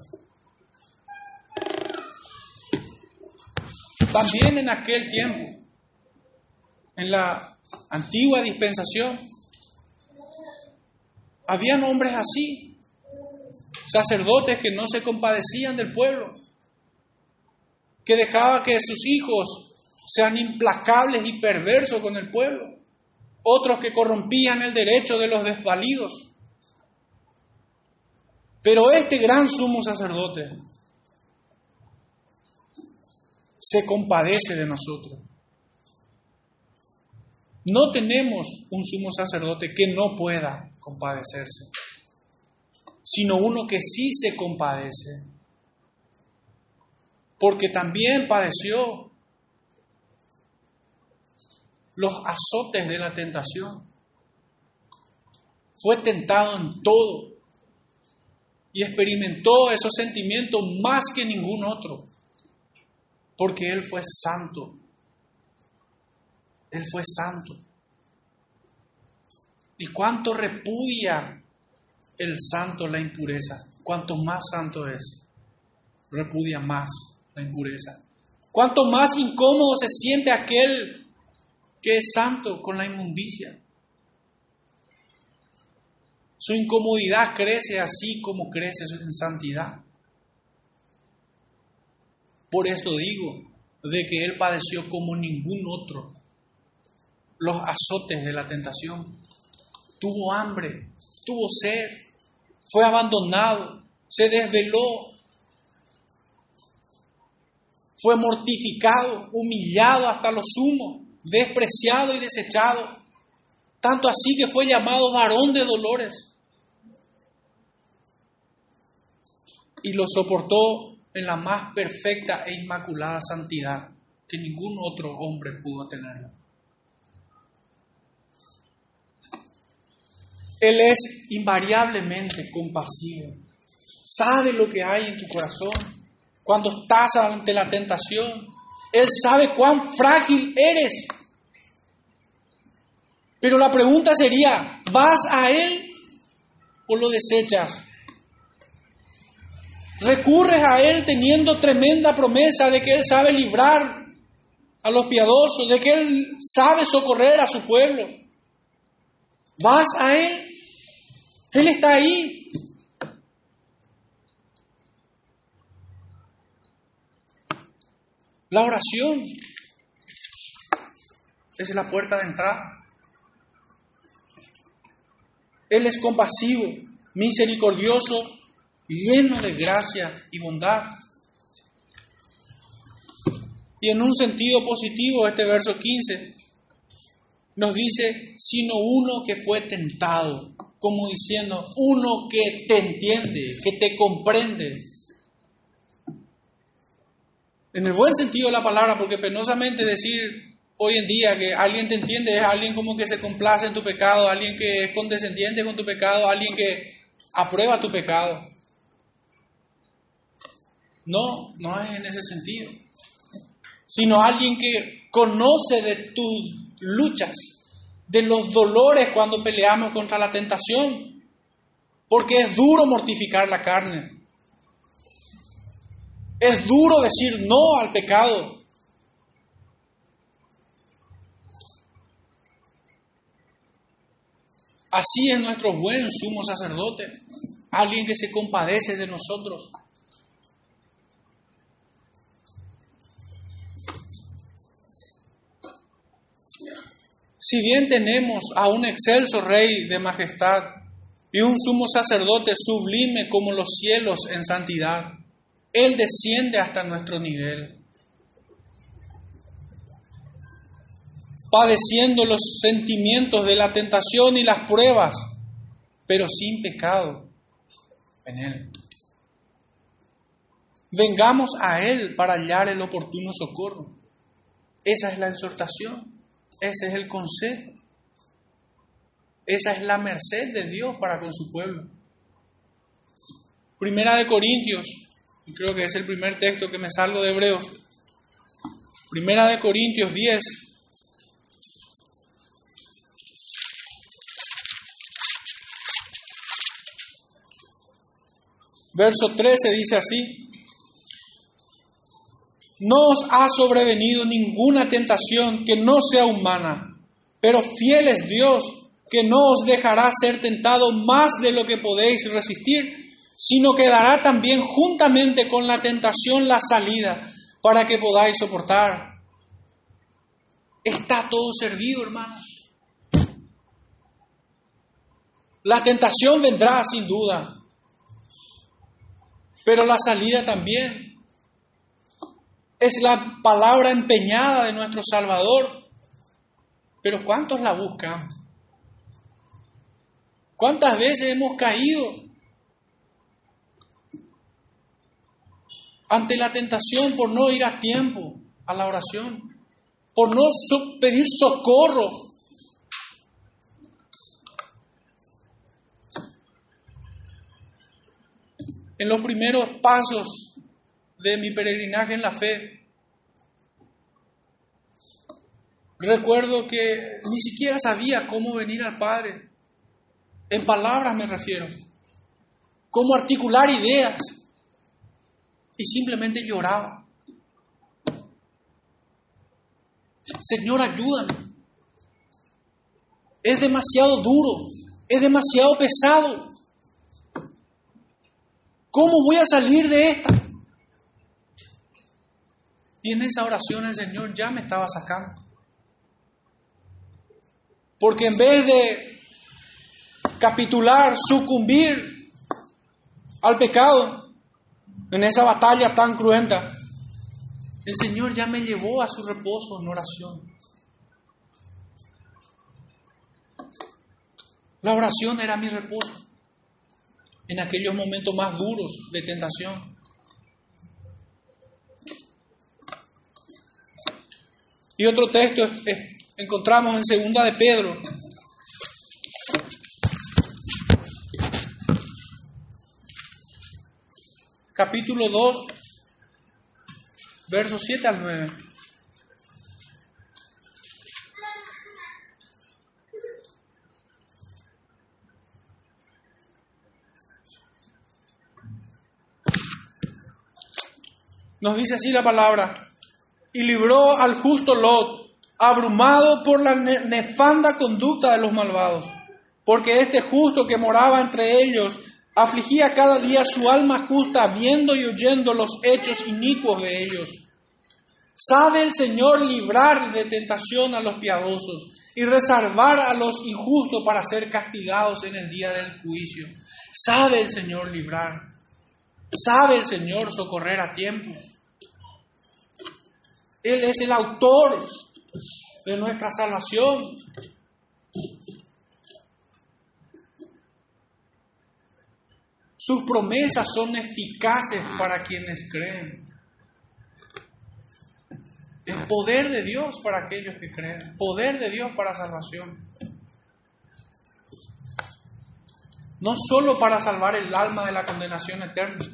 También en aquel tiempo, en la antigua dispensación, habían hombres así, sacerdotes que no se compadecían del pueblo, que dejaba que sus hijos sean implacables y perversos con el pueblo, otros que corrompían el derecho de los desvalidos. Pero este gran sumo sacerdote se compadece de nosotros. No tenemos un sumo sacerdote que no pueda compadecerse sino uno que sí se compadece, porque también padeció los azotes de la tentación. Fue tentado en todo y experimentó esos sentimientos más que ningún otro, porque Él fue santo. Él fue santo. ¿Y cuánto repudia el santo la impureza. Cuanto más santo es, repudia más la impureza. Cuanto más incómodo se siente aquel que es santo con la inmundicia. Su incomodidad crece así como crece en santidad. Por esto digo, de que Él padeció como ningún otro los azotes de la tentación. Tuvo hambre, tuvo sed, fue abandonado, se desveló, fue mortificado, humillado hasta lo sumo, despreciado y desechado, tanto así que fue llamado varón de dolores. Y lo soportó en la más perfecta e inmaculada santidad que ningún otro hombre pudo tenerlo. Él es invariablemente compasivo. Sabe lo que hay en tu corazón cuando estás ante la tentación. Él sabe cuán frágil eres. Pero la pregunta sería, ¿vas a Él o lo desechas? Recurres a Él teniendo tremenda promesa de que Él sabe librar a los piadosos, de que Él sabe socorrer a su pueblo. Vas a Él. Él está ahí. La oración es la puerta de entrada. Él es compasivo, misericordioso, lleno de gracia y bondad. Y en un sentido positivo, este verso 15 nos dice, sino uno que fue tentado, como diciendo, uno que te entiende, que te comprende. En el buen sentido de la palabra, porque penosamente decir hoy en día que alguien te entiende es alguien como que se complace en tu pecado, alguien que es condescendiente con tu pecado, alguien que aprueba tu pecado. No, no es en ese sentido, sino alguien que conoce de tus luchas, de los dolores cuando peleamos contra la tentación, porque es duro mortificar la carne, es duro decir no al pecado, Así es nuestro buen sumo sacerdote, alguien que se compadece de nosotros. Si bien tenemos a un excelso rey de majestad y un sumo sacerdote sublime como los cielos en santidad, Él desciende hasta nuestro nivel. padeciendo los sentimientos de la tentación y las pruebas, pero sin pecado en Él. Vengamos a Él para hallar el oportuno socorro. Esa es la exhortación, ese es el consejo, esa es la merced de Dios para con su pueblo. Primera de Corintios, creo que es el primer texto que me salgo de Hebreos. Primera de Corintios 10, Verso 13 dice así, no os ha sobrevenido ninguna tentación que no sea humana, pero fiel es Dios, que no os dejará ser tentado más de lo que podéis resistir, sino que dará también juntamente con la tentación la salida para que podáis soportar. Está todo servido, hermanos. La tentación vendrá sin duda, pero la salida también es la palabra empeñada de nuestro Salvador. Pero ¿cuántos la buscan? ¿Cuántas veces hemos caído ante la tentación por no ir a tiempo a la oración? Por no pedir socorro en los primeros pasos de mi peregrinaje en la fe. Recuerdo que ni siquiera sabía cómo venir al Padre. En palabras me refiero. Cómo articular ideas. Y simplemente lloraba. Señor, ayúdame. Es demasiado duro. Es demasiado pesado. ¿Cómo voy a salir de esta? Y en esa oración el Señor ya me estaba sacando. Porque en vez de capitular, sucumbir al pecado, en esa batalla tan cruenta, el Señor ya me llevó a su reposo en oración. La oración era mi reposo en aquellos momentos más duros de tentación. Y otro texto encontramos en Segunda de Pedro. Capítulo 2, versos 7 al 9. Nos dice así la palabra y libró al justo Lot, abrumado por la nefanda conducta de los malvados, porque este justo que moraba entre ellos afligía cada día su alma justa, viendo y oyendo los hechos inicuos de ellos. Sabe el Señor librar de tentación a los piadosos y reservar a los injustos para ser castigados en el día del juicio. Sabe el Señor librar. Sabe el Señor socorrer a tiempo. Él es el autor de nuestra salvación. Sus promesas son eficaces para quienes creen. El poder de Dios para aquellos que creen. Poder de Dios para salvación. No solo para salvar el alma de la condenación eterna,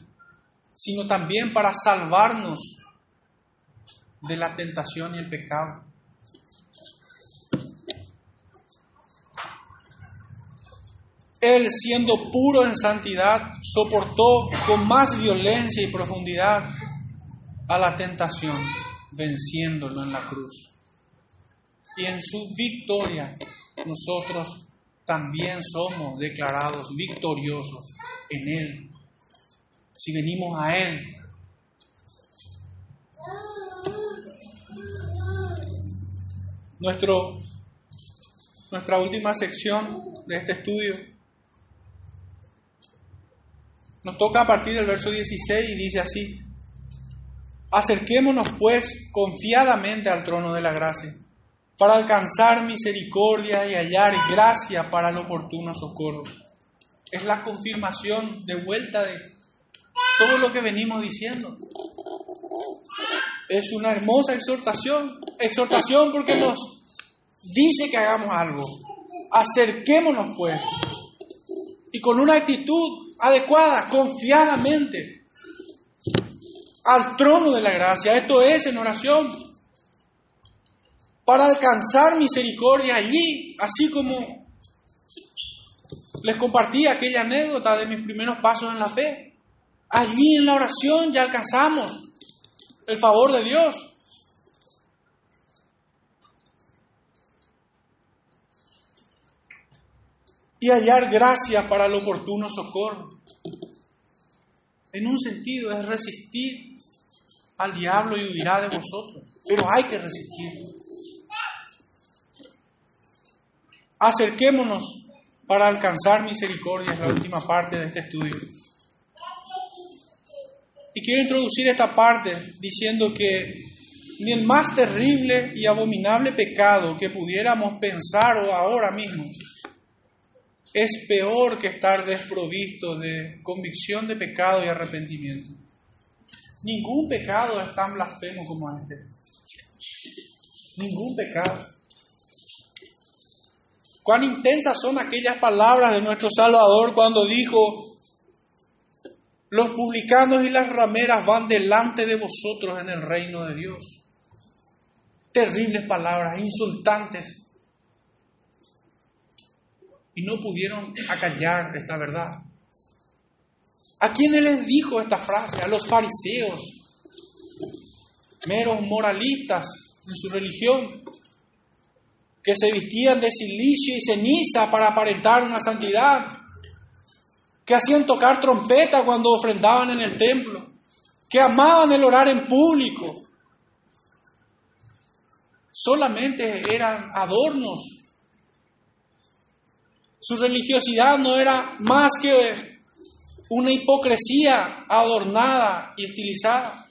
sino también para salvarnos de la tentación y el pecado. Él, siendo puro en santidad, soportó con más violencia y profundidad a la tentación, venciéndolo en la cruz. Y en su victoria nosotros también somos declarados victoriosos en Él. Si venimos a Él Nuestro, nuestra última sección de este estudio nos toca a partir del verso 16 y dice así, acerquémonos pues confiadamente al trono de la gracia para alcanzar misericordia y hallar gracia para el oportuno socorro. Es la confirmación de vuelta de todo lo que venimos diciendo. Es una hermosa exhortación, exhortación porque nos dice que hagamos algo. Acerquémonos pues y con una actitud adecuada, confiadamente, al trono de la gracia. Esto es en oración para alcanzar misericordia allí, así como les compartí aquella anécdota de mis primeros pasos en la fe. Allí en la oración ya alcanzamos el favor de Dios. Y hallar gracia para el oportuno socorro. En un sentido es resistir al diablo y huirá de vosotros. Pero hay que resistir. Acerquémonos para alcanzar misericordia, es la última parte de este estudio. Y quiero introducir esta parte diciendo que ni el más terrible y abominable pecado que pudiéramos pensar ahora mismo es peor que estar desprovisto de convicción de pecado y arrepentimiento. Ningún pecado es tan blasfemo como este. Ningún pecado. Cuán intensas son aquellas palabras de nuestro Salvador cuando dijo, los publicanos y las rameras van delante de vosotros en el reino de Dios. Terribles palabras, insultantes. Y no pudieron acallar esta verdad. ¿A quiénes les dijo esta frase? A los fariseos, meros moralistas en su religión, que se vestían de silicio y ceniza para aparentar una santidad que hacían tocar trompeta cuando ofrendaban en el templo, que amaban el orar en público. Solamente eran adornos. Su religiosidad no era más que una hipocresía adornada y estilizada.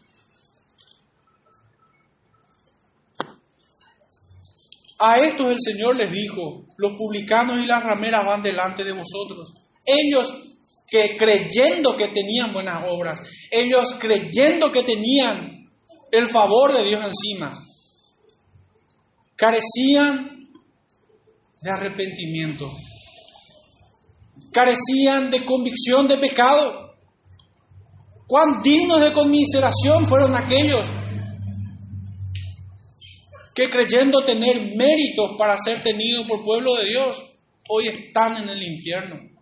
A estos el Señor les dijo, los publicanos y las rameras van delante de vosotros. Ellos que creyendo que tenían buenas obras, ellos creyendo que tenían el favor de Dios encima, carecían de arrepentimiento, carecían de convicción de pecado. Cuán dignos de conmiseración fueron aquellos que creyendo tener méritos para ser tenidos por pueblo de Dios, hoy están en el infierno.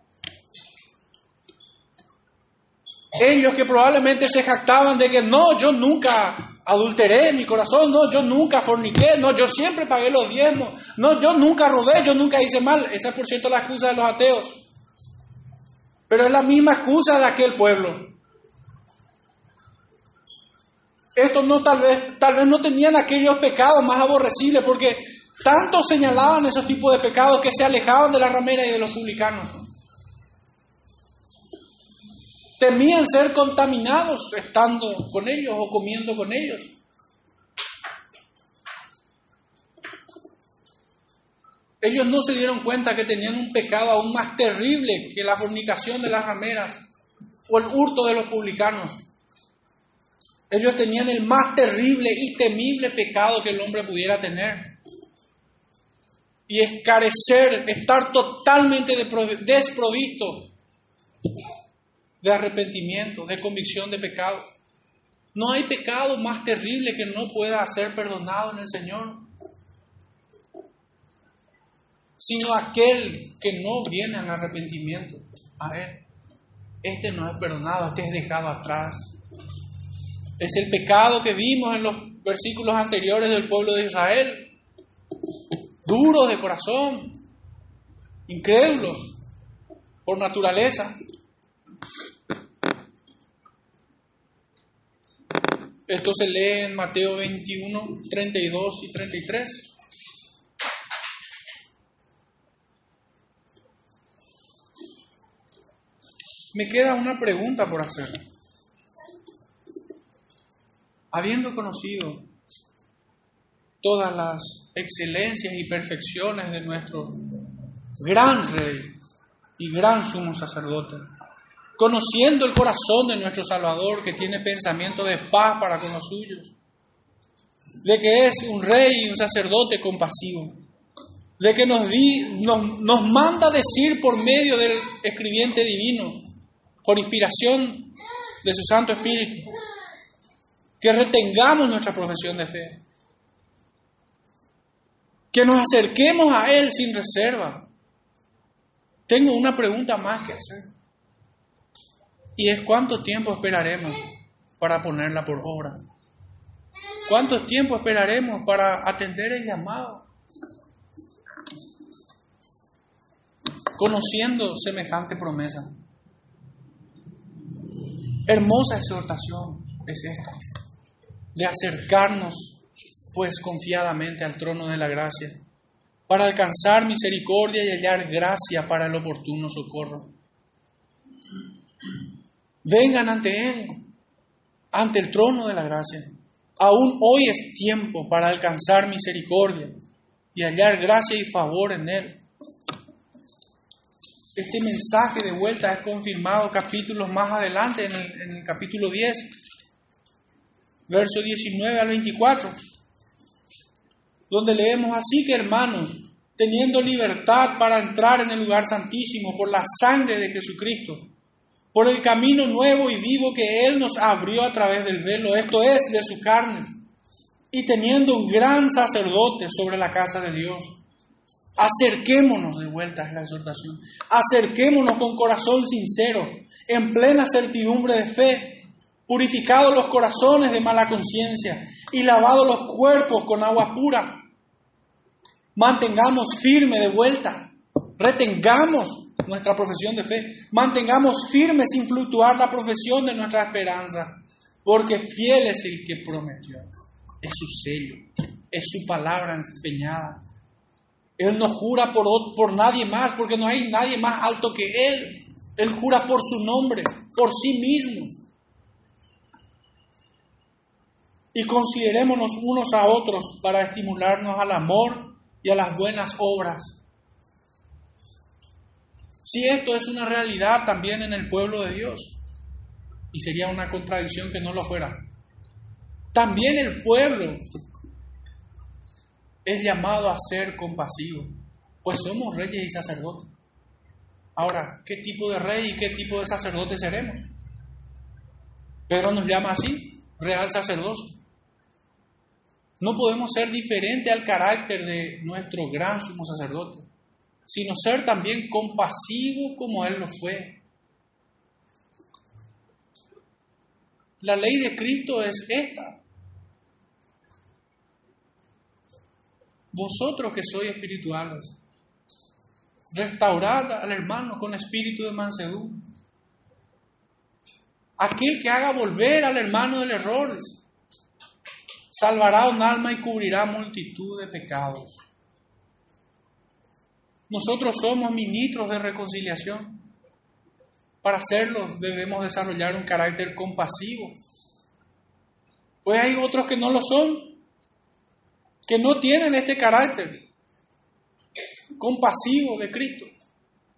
Ellos que probablemente se jactaban de que no, yo nunca adulteré mi corazón, no, yo nunca forniqué, no, yo siempre pagué los diezmos, no, yo nunca robé, yo nunca hice mal. Esa es por cierto la excusa de los ateos. Pero es la misma excusa de aquel pueblo. Estos no tal vez, tal vez no tenían aquellos pecados más aborrecibles porque tanto señalaban esos tipos de pecados que se alejaban de la ramera y de los publicanos. Temían ser contaminados estando con ellos o comiendo con ellos. Ellos no se dieron cuenta que tenían un pecado aún más terrible que la fornicación de las rameras o el hurto de los publicanos. Ellos tenían el más terrible y temible pecado que el hombre pudiera tener. Y es carecer, estar totalmente desprovisto de arrepentimiento, de convicción de pecado. No hay pecado más terrible que no pueda ser perdonado en el Señor, sino aquel que no viene al arrepentimiento a Él. Este no es perdonado, este es dejado atrás. Es el pecado que vimos en los versículos anteriores del pueblo de Israel. Duros de corazón, incrédulos por naturaleza. Esto se lee en Mateo 21, 32 y 33. Me queda una pregunta por hacer habiendo conocido todas las excelencias y perfecciones de nuestro gran rey y gran sumo sacerdote, conociendo el corazón de nuestro Salvador que tiene pensamiento de paz para con los suyos, de que es un rey y un sacerdote compasivo, de que nos, di, nos, manda decir por medio del escribiente divino, por inspiración de su Santo Espíritu, que retengamos nuestra profesión de fe, que nos acerquemos a Él sin reserva. Tengo una pregunta más que hacer. Y es cuánto tiempo esperaremos para ponerla por obra. ¿Cuánto tiempo esperaremos para atender el llamado? Conociendo semejante promesa. Hermosa exhortación es esta de acercarnos pues confiadamente al trono de la gracia, para alcanzar misericordia y hallar gracia para el oportuno socorro. Vengan ante Él, ante el trono de la gracia. Aún hoy es tiempo para alcanzar misericordia y hallar gracia y favor en Él. Este mensaje de vuelta es confirmado capítulos más adelante, en el, en el capítulo 10, verso 19 al 24, donde leemos así que hermanos, teniendo libertad para entrar en el lugar santísimo por la sangre de Jesucristo, por el camino nuevo y vivo que Él nos abrió a través del velo, esto es, de su carne, y teniendo un gran sacerdote sobre la casa de Dios. Acerquémonos de vuelta a la exhortación, acerquémonos con corazón sincero, en plena certidumbre de fe, purificados los corazones de mala conciencia y lavados los cuerpos con agua pura. Mantengamos firme de vuelta, retengamos nuestra profesión de fe, mantengamos firme sin fluctuar la profesión de nuestra esperanza, porque fiel es el que prometió, es su sello, es su palabra empeñada. Él no jura por, por nadie más, porque no hay nadie más alto que Él. Él jura por su nombre, por sí mismo. y considerémonos unos a otros para estimularnos al amor y a las buenas obras. Si esto es una realidad también en el pueblo de Dios, y sería una contradicción que no lo fuera, también el pueblo es llamado a ser compasivo, pues somos reyes y sacerdotes. Ahora, ¿qué tipo de rey y qué tipo de sacerdote seremos? Pero nos llama así, real sacerdocio. No podemos ser diferente al carácter de nuestro gran sumo sacerdote, sino ser también compasivos como Él lo fue. La ley de Cristo es esta. Vosotros que sois espirituales, restaurad al hermano con espíritu de mansedumbre. Aquel que haga volver al hermano del error, salvará un alma y cubrirá multitud de pecados. Nosotros somos ministros de reconciliación. Para hacerlo debemos desarrollar un carácter compasivo. Pues hay otros que no lo son, que no tienen este carácter compasivo de Cristo,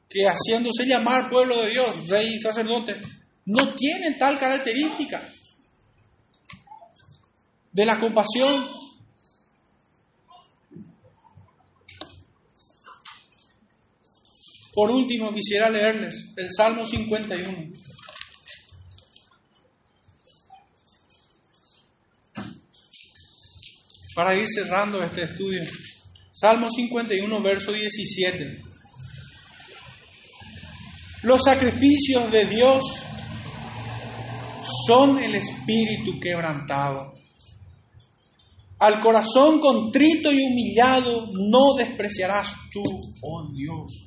que haciéndose llamar pueblo de Dios, rey y sacerdote, no tienen tal característica de la compasión. Por último, quisiera leerles el Salmo 51. Para ir cerrando este estudio. Salmo 51, verso 17. Los sacrificios de Dios son el espíritu quebrantado. Al corazón contrito y humillado no despreciarás tú, oh Dios.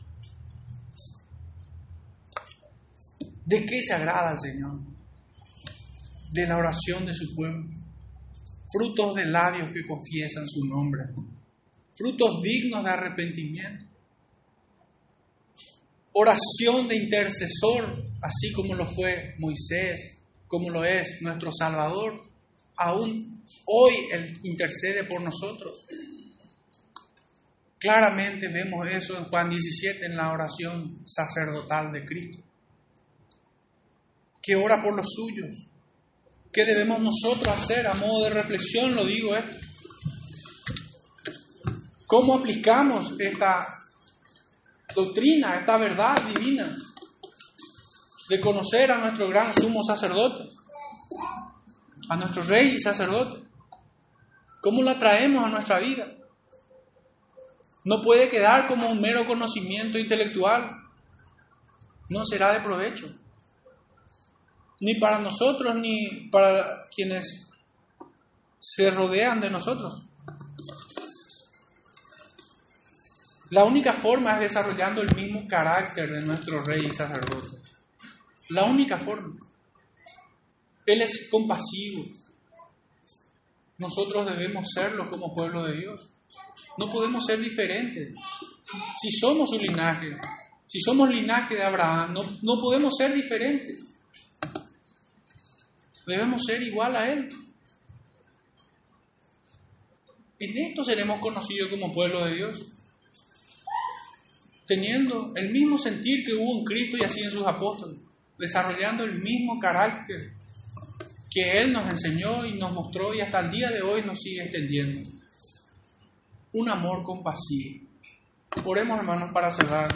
¿De qué se agrada el Señor? De la oración de su pueblo. Frutos de labios que confiesan su nombre. Frutos dignos de arrepentimiento. Oración de intercesor, así como lo fue Moisés, como lo es nuestro Salvador. Aún hoy Él intercede por nosotros. Claramente vemos eso en Juan 17, en la oración sacerdotal de Cristo que ora por los suyos. ¿Qué debemos nosotros hacer a modo de reflexión? Lo digo esto. ¿Cómo aplicamos esta doctrina, esta verdad divina de conocer a nuestro gran sumo sacerdote, a nuestro rey y sacerdote? ¿Cómo la traemos a nuestra vida? No puede quedar como un mero conocimiento intelectual. No será de provecho ni para nosotros ni para quienes se rodean de nosotros. La única forma es desarrollando el mismo carácter de nuestro rey y sacerdote. La única forma. Él es compasivo. Nosotros debemos serlo como pueblo de Dios. No podemos ser diferentes. Si somos su linaje, si somos linaje de Abraham, no, no podemos ser diferentes. Debemos ser igual a Él. En esto seremos conocidos como pueblo de Dios. Teniendo el mismo sentir que hubo en Cristo y así en sus apóstoles. Desarrollando el mismo carácter que Él nos enseñó y nos mostró y hasta el día de hoy nos sigue extendiendo. Un amor compasivo. Oremos hermanos para cerrar.